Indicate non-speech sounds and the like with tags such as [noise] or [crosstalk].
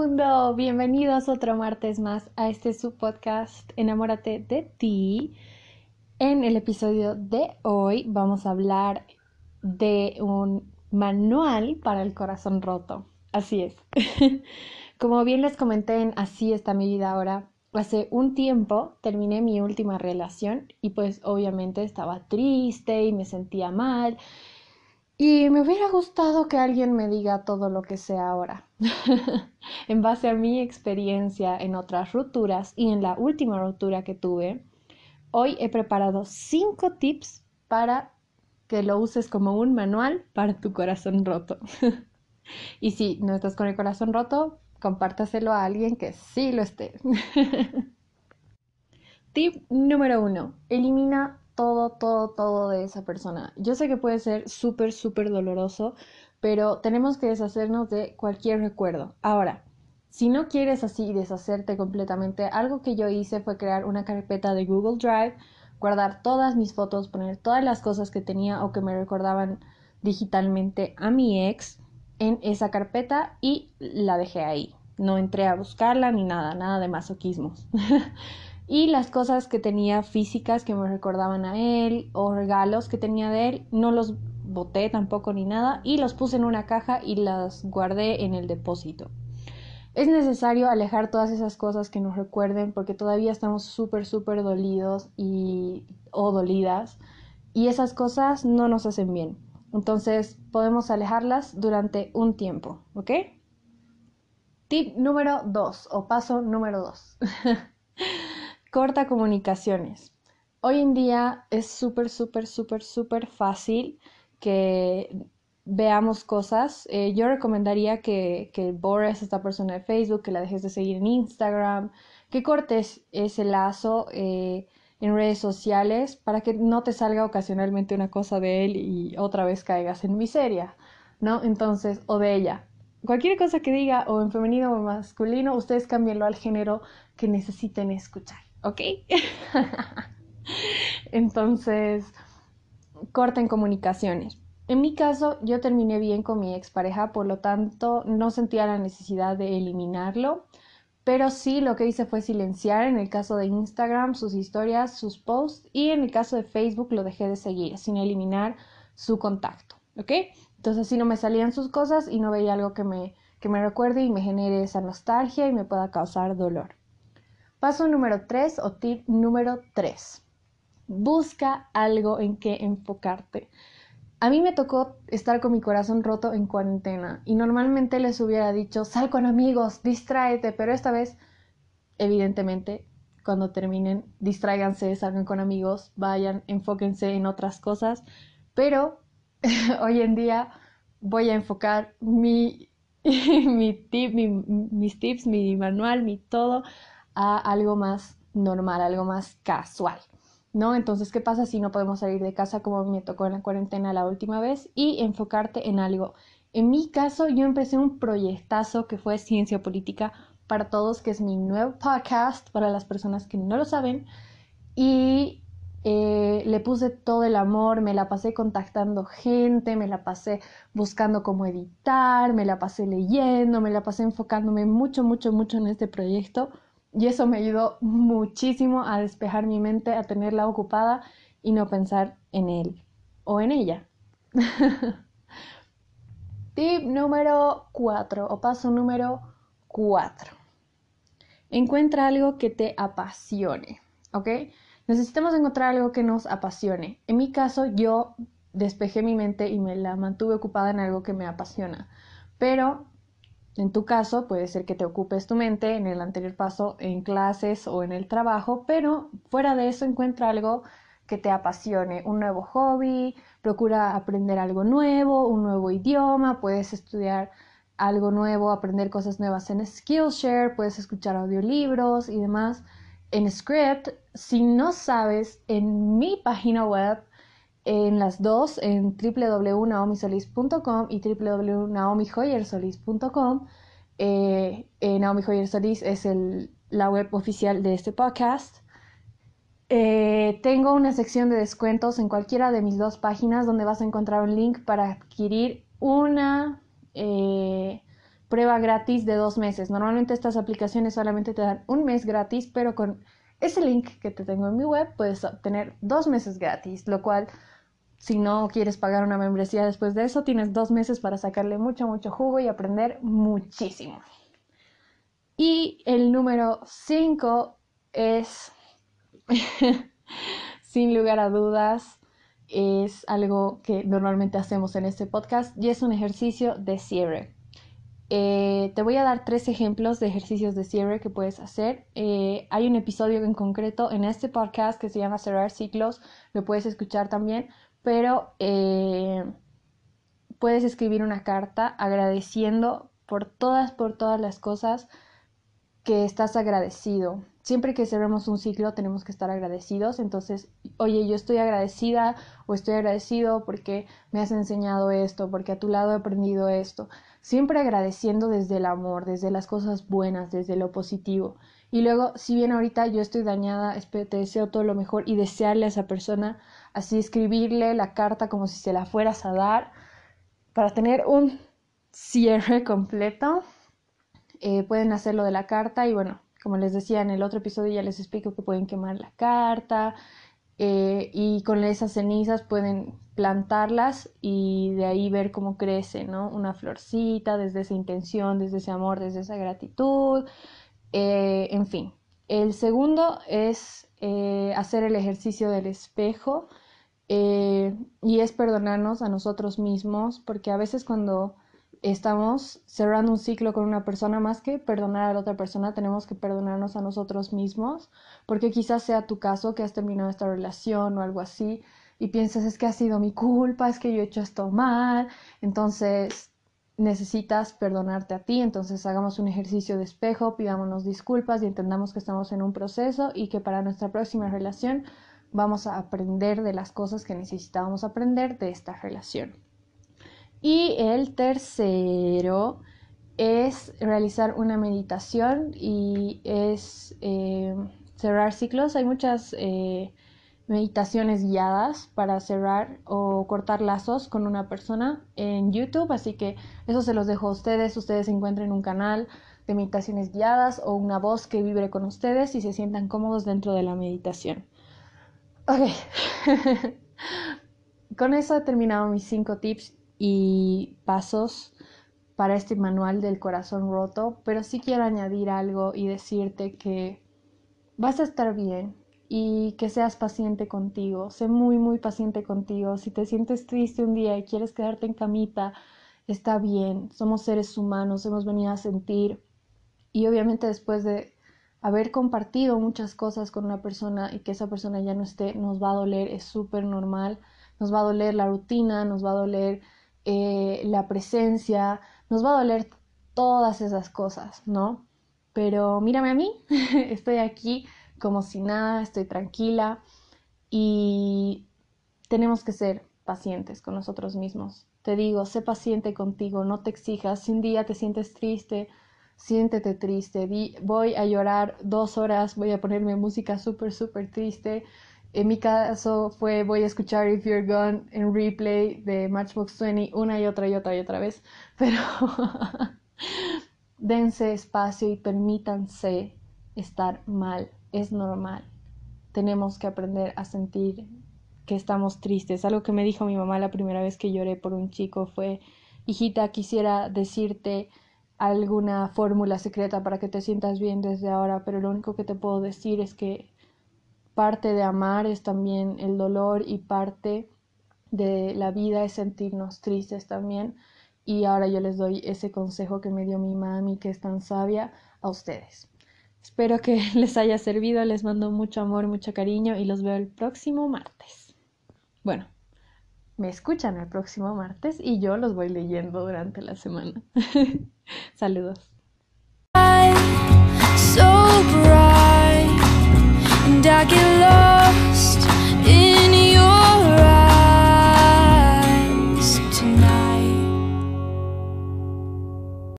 mundo, bienvenidos otro martes más a este subpodcast Enamórate de ti. En el episodio de hoy vamos a hablar de un manual para el corazón roto. Así es. [laughs] Como bien les comenté en Así está mi vida ahora, hace un tiempo terminé mi última relación y pues obviamente estaba triste y me sentía mal y me hubiera gustado que alguien me diga todo lo que sé ahora. [laughs] en base a mi experiencia en otras rupturas y en la última ruptura que tuve, hoy he preparado cinco tips para que lo uses como un manual para tu corazón roto. [laughs] y si no estás con el corazón roto, compártaselo a alguien que sí lo esté. [laughs] Tip número uno, elimina todo, todo, todo de esa persona. Yo sé que puede ser súper, súper doloroso, pero tenemos que deshacernos de cualquier recuerdo. Ahora, si no quieres así deshacerte completamente, algo que yo hice fue crear una carpeta de Google Drive, guardar todas mis fotos, poner todas las cosas que tenía o que me recordaban digitalmente a mi ex en esa carpeta y la dejé ahí. No entré a buscarla ni nada, nada de masoquismos. [laughs] y las cosas que tenía físicas que me recordaban a él o regalos que tenía de él, no los boté tampoco ni nada y los puse en una caja y las guardé en el depósito. Es necesario alejar todas esas cosas que nos recuerden porque todavía estamos súper, súper dolidos y, o dolidas y esas cosas no nos hacen bien. Entonces podemos alejarlas durante un tiempo, ¿ok? Tip número 2 o paso número 2. [laughs] Corta comunicaciones. Hoy en día es súper, súper, súper, súper fácil que veamos cosas. Eh, yo recomendaría que, que borres a esta persona de Facebook, que la dejes de seguir en Instagram, que cortes ese lazo eh, en redes sociales para que no te salga ocasionalmente una cosa de él y otra vez caigas en miseria, ¿no? Entonces, o de ella. Cualquier cosa que diga, o en femenino o en masculino, ustedes cámbienlo al género que necesiten escuchar. ¿Ok? [laughs] Entonces, corten comunicaciones. En mi caso, yo terminé bien con mi expareja, por lo tanto, no sentía la necesidad de eliminarlo, pero sí lo que hice fue silenciar en el caso de Instagram sus historias, sus posts y en el caso de Facebook lo dejé de seguir sin eliminar su contacto, ¿ok? Entonces así no me salían sus cosas y no veía algo que me, que me recuerde y me genere esa nostalgia y me pueda causar dolor. Paso número 3 o tip número 3. Busca algo en que enfocarte. A mí me tocó estar con mi corazón roto en cuarentena y normalmente les hubiera dicho, sal con amigos, distráete, pero esta vez, evidentemente, cuando terminen, distráiganse, salgan con amigos, vayan, enfóquense en otras cosas, pero [laughs] hoy en día voy a enfocar mi, [laughs] mi tip, mis tips, mi manual, mi todo a algo más normal, algo más casual, ¿no? Entonces, ¿qué pasa si no podemos salir de casa como me tocó en la cuarentena la última vez y enfocarte en algo? En mi caso, yo empecé un proyectazo que fue Ciencia Política para Todos, que es mi nuevo podcast para las personas que no lo saben. Y eh, le puse todo el amor, me la pasé contactando gente, me la pasé buscando cómo editar, me la pasé leyendo, me la pasé enfocándome mucho, mucho, mucho en este proyecto y eso me ayudó muchísimo a despejar mi mente, a tenerla ocupada y no pensar en él o en ella. [laughs] Tip número 4 o paso número 4. Encuentra algo que te apasione, ¿ok? Necesitamos encontrar algo que nos apasione. En mi caso, yo despejé mi mente y me la mantuve ocupada en algo que me apasiona. Pero en tu caso, puede ser que te ocupes tu mente en el anterior paso en clases o en el trabajo, pero fuera de eso encuentra algo que te apasione, un nuevo hobby, procura aprender algo nuevo, un nuevo idioma, puedes estudiar algo nuevo, aprender cosas nuevas en Skillshare, puedes escuchar audiolibros y demás. En Script, si no sabes, en mi página web en las dos, en www.naomisolis.com y www.naomijoyersolis.com. Eh, eh, Naomi es la web oficial de este podcast. Eh, tengo una sección de descuentos en cualquiera de mis dos páginas donde vas a encontrar un link para adquirir una, prueba gratis de dos meses. Normalmente estas aplicaciones solamente te dan un mes gratis, pero con ese link que te tengo en mi web puedes obtener dos meses gratis, lo cual si no quieres pagar una membresía después de eso, tienes dos meses para sacarle mucho, mucho jugo y aprender muchísimo. Y el número 5 es, [laughs] sin lugar a dudas, es algo que normalmente hacemos en este podcast y es un ejercicio de cierre. Eh, te voy a dar tres ejemplos de ejercicios de cierre que puedes hacer. Eh, hay un episodio en concreto en este podcast que se llama Cerrar Ciclos, lo puedes escuchar también, pero eh, puedes escribir una carta agradeciendo por todas, por todas las cosas que estás agradecido. Siempre que cerremos un ciclo tenemos que estar agradecidos. Entonces, oye, yo estoy agradecida o estoy agradecido porque me has enseñado esto, porque a tu lado he aprendido esto. Siempre agradeciendo desde el amor, desde las cosas buenas, desde lo positivo. Y luego, si bien ahorita yo estoy dañada, te deseo todo lo mejor y desearle a esa persona, así escribirle la carta como si se la fueras a dar, para tener un cierre completo. Eh, pueden hacerlo de la carta y bueno, como les decía en el otro episodio ya les explico que pueden quemar la carta eh, y con esas cenizas pueden plantarlas y de ahí ver cómo crece, ¿no? Una florcita desde esa intención, desde ese amor, desde esa gratitud, eh, en fin. El segundo es hacer el ejercicio del espejo y es perdonarnos a nosotros mismos porque a veces cuando estamos cerrando un ciclo con una persona más que perdonar a la otra persona, tenemos que perdonarnos a nosotros mismos, porque quizás sea tu caso que has terminado esta relación o algo así y piensas es que ha sido mi culpa, es que yo he hecho esto mal, entonces necesitas perdonarte a ti, entonces hagamos un ejercicio de espejo, pidámonos disculpas y entendamos que estamos en un proceso y que para nuestra próxima relación vamos a aprender de las cosas que necesitábamos aprender de esta relación. Y el tercero es realizar una meditación y es eh, cerrar ciclos. Hay muchas eh, meditaciones guiadas para cerrar o cortar lazos con una persona en YouTube, así que eso se los dejo a ustedes. Ustedes encuentren un canal de meditaciones guiadas o una voz que vibre con ustedes y se sientan cómodos dentro de la meditación. Ok, [laughs] con eso he terminado mis cinco tips y pasos para este manual del corazón roto, pero sí quiero añadir algo y decirte que vas a estar bien y que seas paciente contigo, sé muy, muy paciente contigo. Si te sientes triste un día y quieres quedarte en camita, está bien, somos seres humanos, hemos venido a sentir y obviamente después de haber compartido muchas cosas con una persona y que esa persona ya no esté, nos va a doler, es súper normal, nos va a doler la rutina, nos va a doler eh, la presencia, nos va a doler todas esas cosas, ¿no? Pero mírame a mí, [laughs] estoy aquí como si nada, estoy tranquila y tenemos que ser pacientes con nosotros mismos. Te digo, sé paciente contigo, no te exijas. Si un día te sientes triste, siéntete triste. voy a llorar dos horas, voy a ponerme música súper, súper triste en mi caso fue voy a escuchar If You're Gone en replay de Matchbox 20 una y otra y otra y otra vez, [laughs] pero dense espacio y permítanse estar mal, es normal. Tenemos que aprender a sentir que estamos tristes. Algo que me dijo mi mamá la primera vez que lloré por un chico fue, hijita, quisiera decirte alguna fórmula secreta para que te sientas bien desde ahora, pero lo único que te puedo decir es que parte de amar es también el dolor y parte de la vida es sentirnos tristes también. Y ahora yo les doy ese consejo que me dio mi mami, que es tan sabia, a ustedes. Espero que [laughs] les haya servido, les mando mucho amor, mucho cariño y los veo el próximo martes. Bueno, me escuchan el próximo martes y yo los voy leyendo durante la semana. [laughs] Saludos. I get lost